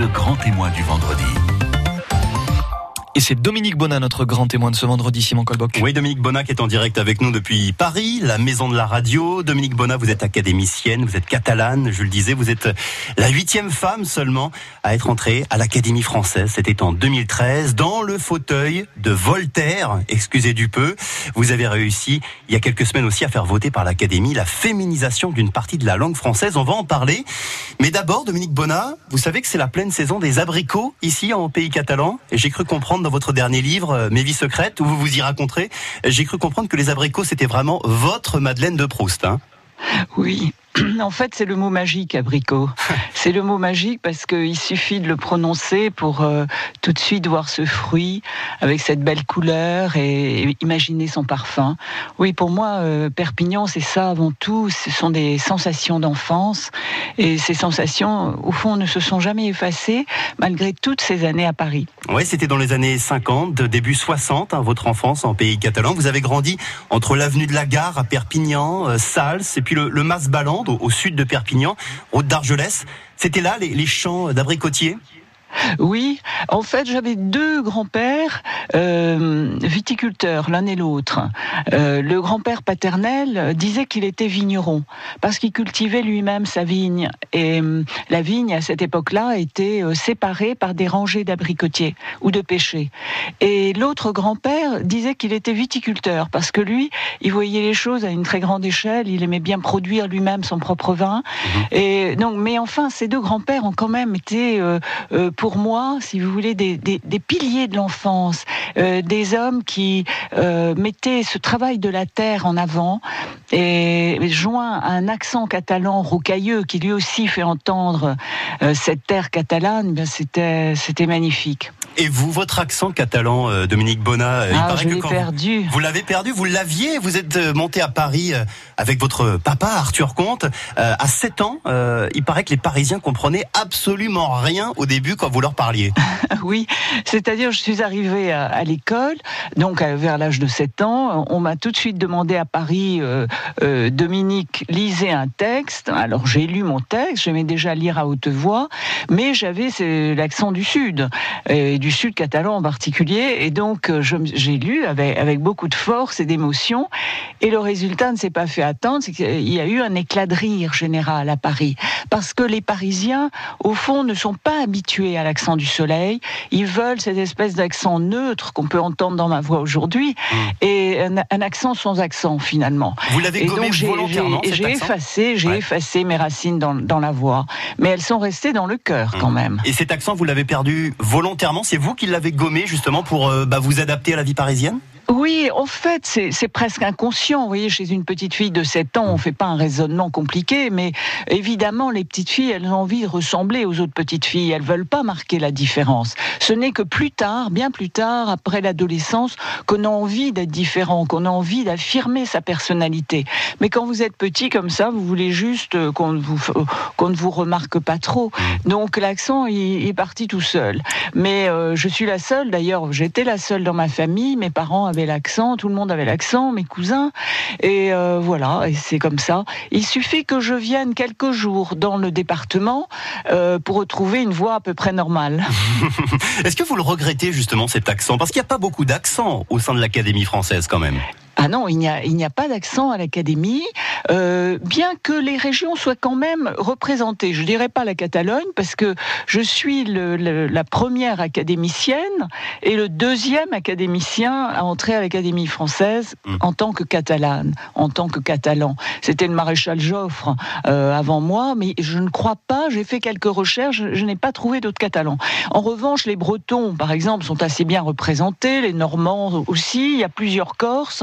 le grand témoin du vendredi. Et c'est Dominique Bonnat, notre grand témoin de ce vendredi, Simon Colboc. Oui, Dominique Bonnat qui est en direct avec nous depuis Paris, la maison de la radio. Dominique Bonnat, vous êtes académicienne, vous êtes catalane, je le disais, vous êtes la huitième femme seulement à être entrée à l'Académie française. C'était en 2013, dans le fauteuil de Voltaire, excusez du peu. Vous avez réussi, il y a quelques semaines aussi, à faire voter par l'Académie la féminisation d'une partie de la langue française. On va en parler. Mais d'abord, Dominique Bonnat, vous savez que c'est la pleine saison des abricots ici en pays catalan. Et j'ai cru comprendre dans votre dernier livre, euh, Mes vies secrètes, où vous vous y raconterez, j'ai cru comprendre que les abricots, c'était vraiment votre Madeleine de Proust. Hein oui, En fait, c'est le mot magique, abricot. C'est le mot magique parce qu'il suffit de le prononcer pour euh, tout de suite voir ce fruit avec cette belle couleur et, imaginer son parfum. Oui, pour moi, euh, Perpignan, c'est ça avant tout. Ce sont des sensations d'enfance et ces sensations, au fond, ne se sont jamais effacées malgré toutes ces années à Paris. Oui, c'était dans les années 50, début 60, hein, votre enfance en pays catalan. Vous avez grandi entre l'avenue de la Gare à Perpignan, euh, Sals et puis le, le Mas Au, sud de Perpignan, route d'Argelès. C'était là les, les champs d'abricotiers? Oui, en fait, j'avais deux grands-pères euh, viticulteurs, l'un et l'autre. Euh, le grand-père paternel disait qu'il était vigneron parce qu'il cultivait lui-même sa vigne et euh, la vigne à cette époque-là était séparée par des rangées d'abricotiers ou de pêchers. Et l'autre grand-père disait qu'il était viticulteur parce que lui, il voyait les choses à une très grande échelle. Il aimait bien produire lui-même son propre vin. Mhm. Et donc, mais enfin, ces deux grands-pères ont quand même été pour moi, si vous voulez, des, piliers de l'enfance, euh, des hommes qui euh, mettaient ce travail de la terre en avant, et joint à un accent catalan rocailleux qui lui aussi fait entendre euh, cette terre catalane, c'était c'était magnifique. Et vous, votre accent catalan, Dominique Bonnat, il ah, je l'ai perdu. Vous l'avez perdu, vous l'aviez, vous êtes monté à Paris avec votre papa, Arthur Comte, à 7 ans. il paraît que les Parisiens comprenaient absolument rien au début quand vous leur parliez. oui, c'est-à-dire je suis arrivée à, l'école, donc vers l'âge de 7 ans, on m'a tout de suite demandé à Paris, euh, euh, Dominique, lisez un texte. Alors j'ai lu mon texte, j'aimais déjà lire à haute voix, mais j'avais l'accent du Sud, et du Sud catalan en particulier, et donc euh, j'ai lu avec, avec beaucoup de force et d'émotion, et le résultat ne s'est pas fait attendre, c'est qu'il y a eu un éclat de rire général à Paris, parce que les Parisiens, au fond, ne sont pas habitués à l'accent du soleil. Ils veulent cette espèce d'accent neutre qu'on peut entendre dans ma voix aujourd'hui, hmm. et un, accent sans accent finalement. Vous l'avez gommé volontairement J'ai effacé, j'ai effacé mes racines dans, dans, la voix, mais elles sont restées dans le cœur quand hmm. même. Et cet accent, vous l'avez perdu volontairement C'est vous qui l'avez gommé justement pour euh, bah, vous adapter à la vie parisienne? Oui, en fait, c'est presque inconscient. Vous voyez, chez une petite fille de 7 ans, on fait pas un raisonnement compliqué, mais évidemment, les petites filles, elles ont envie de ressembler aux autres petites filles. Elles veulent pas marquer la différence. Ce n'est que plus tard, bien plus tard, après l'adolescence, qu'on a envie d'être différent, qu'on a envie d'affirmer sa personnalité. Mais quand vous êtes petit comme ça, vous voulez juste euh, qu'on ne vous, qu'on ne vous remarque pas trop. Donc l'accent, il, est parti tout seul. Mais euh, je suis la seule, d'ailleurs, j'étais la seule dans ma famille. Mes parents avaient l'accent, tout le monde avait l'accent, mes cousins. Et euh, voilà, et c'est comme ça. Il suffit que je vienne quelques jours dans le département euh, pour retrouver une voix à peu près normale. Est-ce que vous le regrettez justement cet accent? Parce qu'il n'y a pas beaucoup d'accent au sein de l'Académie française quand même. Ah non, il n'y a, il n'y a pas d'accent à l'académie, euh, bien que les régions soient quand même représentées. Je dirais pas la Catalogne, parce que je suis le, la première académicienne et le deuxième académicien à entrer à l'Académie française mmh. en tant que catalane, en tant que catalan. C'était le maréchal Joffre euh, avant moi, mais je ne crois pas, j'ai fait quelques recherches, je, je n'ai pas trouvé d'autres catalans. En revanche, les Bretons, par exemple, sont assez bien représentés, les Normands aussi, il y a plusieurs Corses.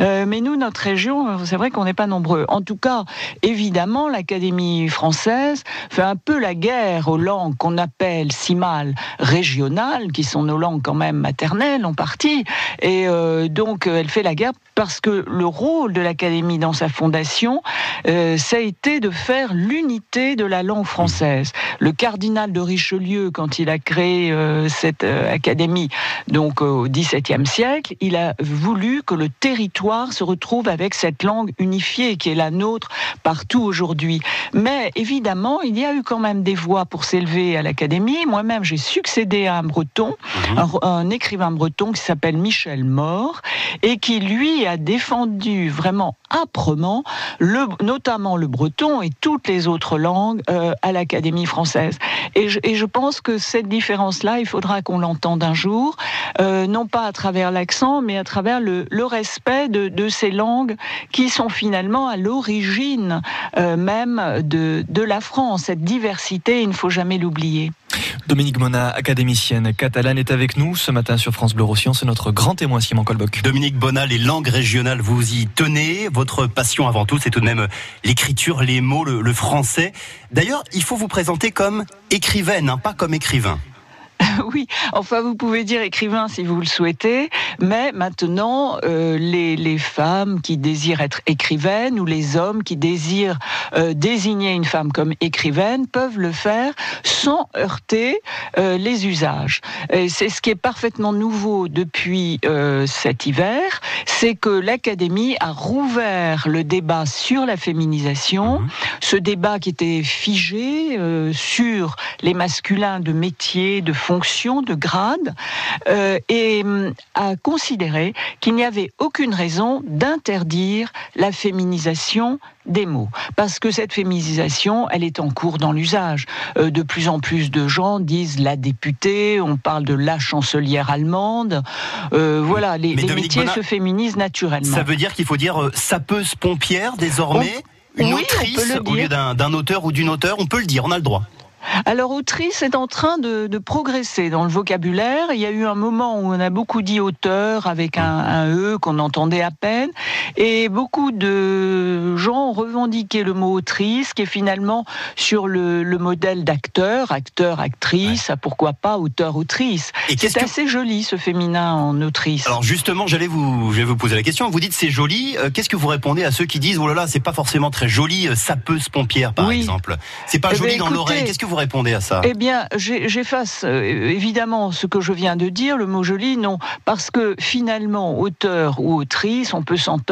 Euh, mais nous, notre région, c'est vrai qu'on n'est pas nombreux. En tout cas, évidemment, l'Académie française fait un peu la guerre aux langues qu'on appelle si mal régionales, qui sont nos langues quand même maternelles en partie. Et euh, donc, elle fait la guerre parce que le rôle de l'Académie dans sa fondation, euh, ça a été de faire l'unité de la langue française. Le cardinal de Richelieu, quand il a créé cette académie, donc au XVIIe siècle, il a voulu que le territoire se retrouve avec cette langue unifiée qui est la nôtre partout aujourd'hui. Mais évidemment, il y a eu quand même des voix pour s'élever à l'Académie. Moi-même, j'ai succédé à un breton, mhm. un, écrivain breton qui s'appelle Michel Mort, et qui, lui, a défendu vraiment âprement, le, notamment le breton et toutes les autres langues euh, à l'Académie française. Et je, et je, pense que cette différence-là, il faudra qu'on l'entende un jour, euh, non pas à travers l'accent, mais à travers le, le respect de, de, ces langues qui sont finalement à l'origine euh, même de, de la France. Cette diversité, il ne faut jamais l'oublier. Dominique Mona, académicienne catalane, est avec nous ce matin sur France Bleu Roussillon. C'est notre grand témoin, Simon Colboc. Dominique Bona, les langues régionales, vous y tenez. Votre passion avant tout, c'est tout de même l'écriture, les mots, le, français. D'ailleurs, il faut vous présenter comme écrivaine, hein, pas comme écrivain. oui, enfin vous pouvez dire écrivain si vous le souhaitez, mais maintenant euh, les, les, femmes qui désirent être écrivaines ou les hommes qui désirent euh, désigner une femme comme écrivaine peuvent le faire sans heurter euh, les usages. Et c'est ce qui est parfaitement nouveau depuis cet hiver, c'est que l'Académie a rouvert le débat sur la féminisation, mhm. ce débat qui était figé sur les masculins de métier, de fonction de grade, euh, et hum, a considéré qu'il n'y avait aucune raison d'interdire la féminisation des mots. Parce que cette féminisation, elle est en cours dans l'usage. Euh, de plus en plus de gens disent la députée, on parle de la chancelière allemande. Euh, voilà, les, métiers se féminisent naturellement. Ça veut dire qu'il faut dire sapeuse pompière désormais Une autrice au lieu d'un auteur ou d'une auteure, on peut le dire, on a le droit. Alors autrice est en train de, progresser dans le vocabulaire. Il y a eu un moment où on a beaucoup dit auteur avec un, E qu'on entendait à peine. Et beaucoup de gens ont revendiqué le mot autrice qui est finalement sur le, modèle d'acteur, acteur, actrice, pourquoi pas auteur, autrice. C'est assez joli ce féminin en autrice. Alors justement, j'allais vous, je vais vous poser la question. Vous dites c'est joli. Euh, qu'est-ce que vous répondez à ceux qui disent oh là là, c'est pas forcément très joli, euh, sapeuse pompière par exemple? C'est pas eh joli ben, dans l'oreille. Qu'est-ce que vous répondez à ça? Eh bien, j'efface euh, évidemment ce que je viens de dire, le mot joli, non, parce que finalement, auteur ou autrice, on peut s'entendre.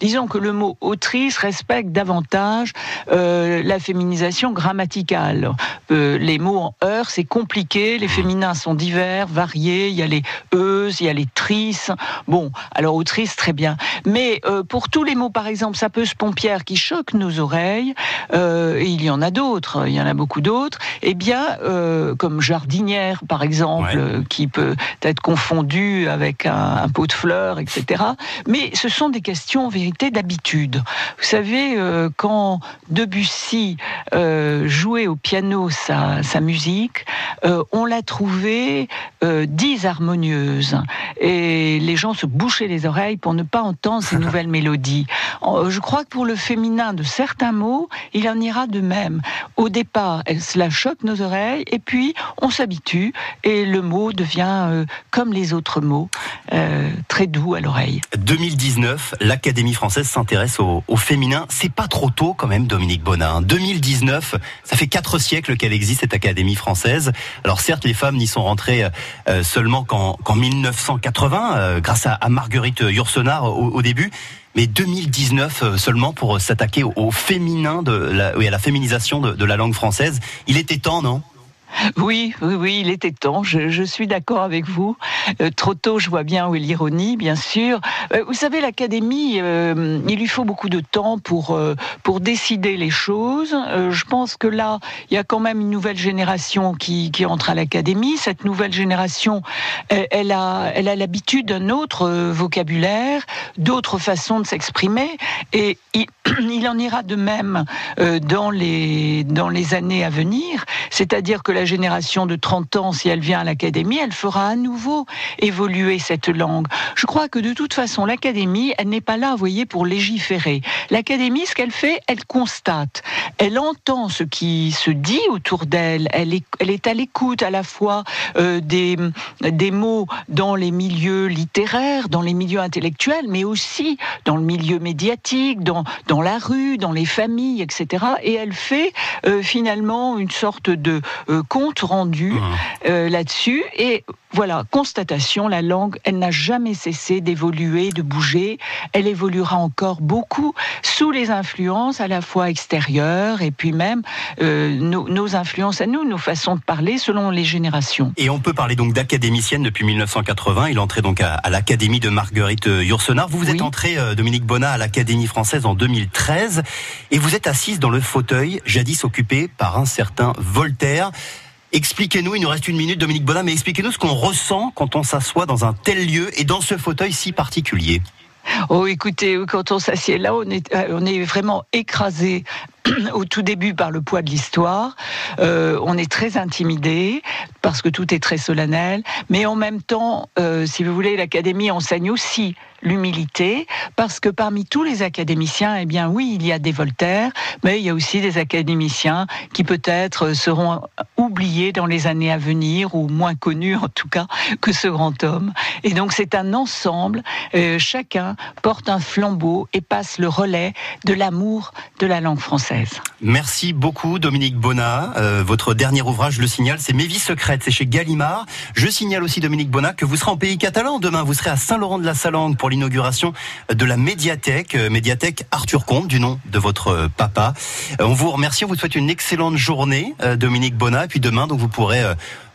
Disons que le mot autrice respecte davantage euh, la féminisation grammaticale. Euh, les mots en heure, c'est compliqué, les féminins sont divers, variés, il y a les euse, il y a les trices. Bon, alors autrice, très bien. Mais pour tous les mots, par exemple, sapeuse pompière qui choquent nos oreilles, et il y en a d'autres, il y en a beaucoup d'autres, eh bien, euh, comme jardinière, par exemple, euh, qui peut être confondue avec un, pot de fleurs, etc. Mais ce sont des questions, vérité, d'habitude. Vous savez, euh, quand Debussy jouait au piano sa musique, on l'a trouvée disharmonieuse. Et les gens se bouchaient les oreilles pour ne pas entendre ces nouvelles mélodies. Je crois que pour le féminin de certains mots, il en ira de même. Au départ, cela choque nos oreilles et puis on s'habitue et le mot devient euh, comme les autres mots, euh, très doux à l'oreille. 2019, l'Académie française s'intéresse au, féminin. C'est pas trop tôt quand même, Dominique Bonin. 2019, ça fait quatre siècles qu'elle existe cette Académie française. Alors certes, les femmes n'y sont rentrées euh, seulement qu'en 1980, grâce à, Marguerite Yourcenar au début mais 2019 euh, seulement pour s'attaquer au, féminin de la, oui, à la féminisation de, de la langue française. Il était temps, non? Oui, oui, oui, il était temps. Je, suis d'accord avec vous. Euh, trop tôt, je vois bien où est l'ironie, bien sûr. Euh, vous savez, l'académie, euh, il lui faut beaucoup de temps pour pour décider les choses. je pense que là, il y a quand même une nouvelle génération qui, qui entre à l'académie. Cette nouvelle génération, elle, a elle a l'habitude d'un autre vocabulaire, d'autres façons de s'exprimer, et il, il, en ira de même dans les dans les années à venir. C'est-à-dire que la génération de 30 ans, si elle vient à l'académie, elle fera à nouveau évoluer cette langue. Je crois que de toute façon, l'académie, elle n'est pas là, vous voyez, pour légiférer. L'académie, ce qu'elle fait, elle constate. Elle entend ce qui se dit autour d'elle. Elle est, elle est à l'écoute à la fois euh, des, des mots dans les milieux littéraires, dans les milieux intellectuels, mais aussi dans le milieu médiatique, dans, dans la rue, dans les familles, etc. Et elle fait euh, finalement une sorte de euh, compte rendu euh, là-dessus. Et voilà, constatation, la langue, elle n'a jamais cessé d'évoluer, de bouger. Elle évoluera encore beaucoup sous les influences à la fois extérieures et puis même euh, nos, nos influences à nous, nos façons de parler selon les générations. Et on peut parler donc d'académicienne depuis 1980. Il entré donc à, à l'Académie de Marguerite euh, Yourcenar. Vous vous êtes Oui. entré, euh, Dominique Bonnat, à l'Académie française en 2013. Et vous êtes assise dans le fauteuil jadis occupé par un certain Voltaire. Expliquez-nous, il nous reste une minute, Dominique Bonnat, mais expliquez-nous ce qu'on ressent quand on s'assoit dans un tel lieu et dans ce fauteuil si particulier. Oh, écoutez, quand on s'assied là, on est, euh, vraiment écrasé au tout début par le poids de l'histoire. Euh, on est très intimidé parce que tout est très solennel, mais en même temps, euh, si vous voulez, l'académie enseigne aussi l'humilité parce que parmi tous les académiciens, eh bien oui, il y a des Voltaire, mais il y a aussi des académiciens qui peut-être seront oubliés dans les années à venir ou moins connus en tout cas que ce grand homme. Et donc c'est un ensemble. Euh, chacun porte un flambeau et passe le relais de l'amour de la langue française. Merci beaucoup Dominique Bonnat. Euh, votre dernier ouvrage, le signale, c'est Mes vies secrètes, c'est chez Gallimard. Je signale aussi Dominique Bonnat que vous serez en pays catalan demain. Vous serez à Saint-Laurent-de-la-Salangue pour l'inauguration de la médiathèque, euh, médiathèque Arthur Comte, du nom de votre euh, papa. Euh, on vous remercie, on vous souhaite une excellente journée, Dominique Bonnat. Et puis demain, donc vous pourrez,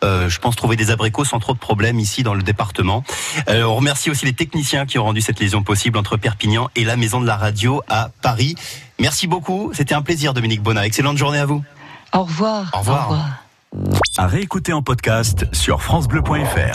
euh, je pense, trouver des abricots sans trop de problèmes ici dans le département. Euh, on remercie aussi les techniciens qui ont rendu cette liaison possible entre Perpignan et la Maison de la Radio à Paris. Merci beaucoup, c'était un plaisir, Dominique Bonnat. Excellente journée à vous. Au revoir. Au revoir. À réécouter en podcast sur FranceBleu.fr.